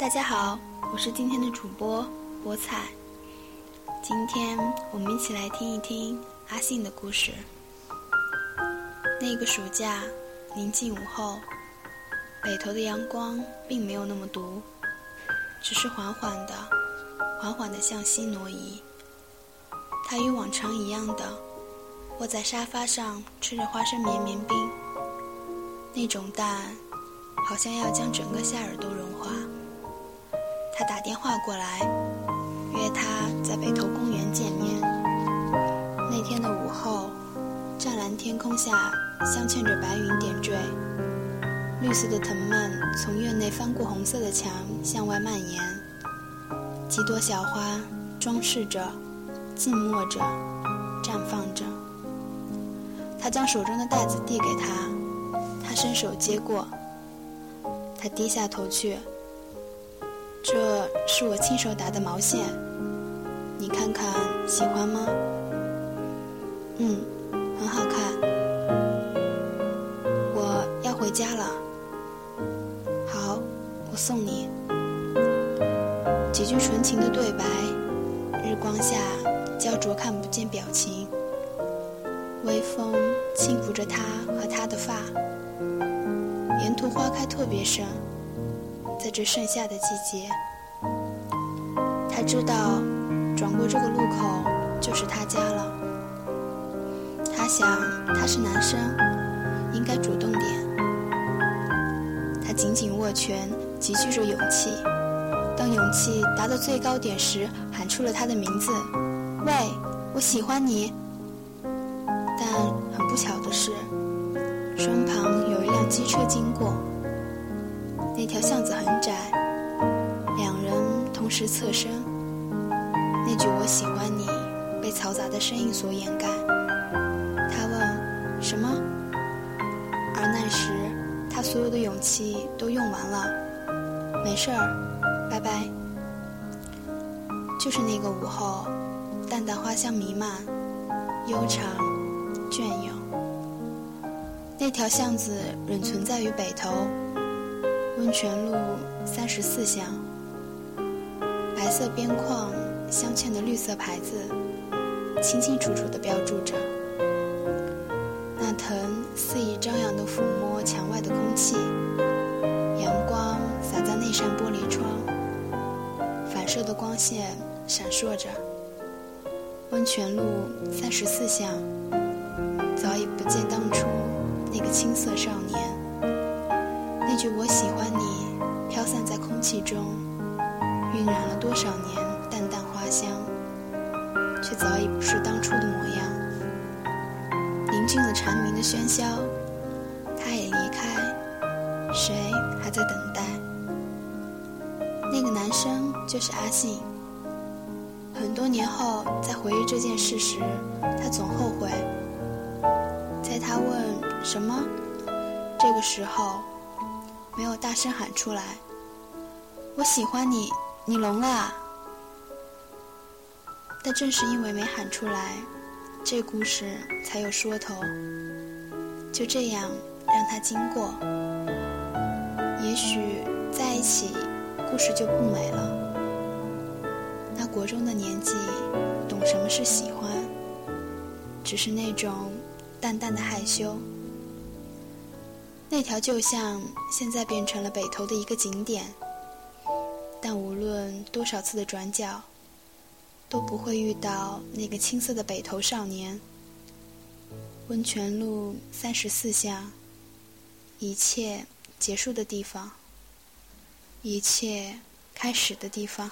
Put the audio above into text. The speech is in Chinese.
大家好，我是今天的主播菠菜。今天我们一起来听一听阿信的故事。那个暑假临近午后，北头的阳光并没有那么毒，只是缓缓的、缓缓的向西挪移。他与往常一样的窝在沙发上吃着花生绵绵冰，那种淡，好像要将整个夏日都融化。他打电话过来，约他在北头公园见面。那天的午后，湛蓝天空下，镶嵌着白云点缀，绿色的藤蔓从院内翻过红色的墙向外蔓延，几朵小花装饰着，静默着，绽放着。他将手中的袋子递给他，他伸手接过，他低下头去。这是我亲手打的毛线，你看看喜欢吗？嗯，很好看。我要回家了。好，我送你。几句纯情的对白，日光下焦灼看不见表情。微风轻拂着他和他的发，沿途花开特别盛。这盛夏的季节，他知道转过这个路口就是他家了。他想他是男生，应该主动点。他紧紧握拳，集聚着勇气。当勇气达到最高点时，喊出了他的名字：“喂，我喜欢你。”但很不巧的是，身旁有一辆机车经过。那条巷子很窄，两人同时侧身。那句“我喜欢你”被嘈杂的声音所掩盖。他问：“什么？”而那时，他所有的勇气都用完了。没事儿，拜拜。就是那个午后，淡淡花香弥漫，悠长，隽永。那条巷子仍存在于北头。温泉路三十四巷，白色边框镶嵌的绿色牌子，清清楚楚地标注着。那藤肆意张扬地抚摸墙外的空气，阳光洒在那扇玻璃窗，反射的光线闪烁着。温泉路三十四巷，早已不见当初那个青涩少年。那句“我喜欢你”飘散在空气中，晕染了多少年淡淡花香，却早已不是当初的模样。宁静了蝉鸣的喧嚣，他也离开，谁还在等待？那个男生就是阿信。很多年后再回忆这件事时，他总后悔。在他问“什么”这个时候。没有大声喊出来，我喜欢你，你聋了啊。但正是因为没喊出来，这故事才有说头。就这样让它经过，也许在一起，故事就不美了。那国中的年纪，懂什么是喜欢，只是那种淡淡的害羞。那条旧巷现在变成了北头的一个景点，但无论多少次的转角，都不会遇到那个青涩的北头少年。温泉路三十四巷，一切结束的地方，一切开始的地方。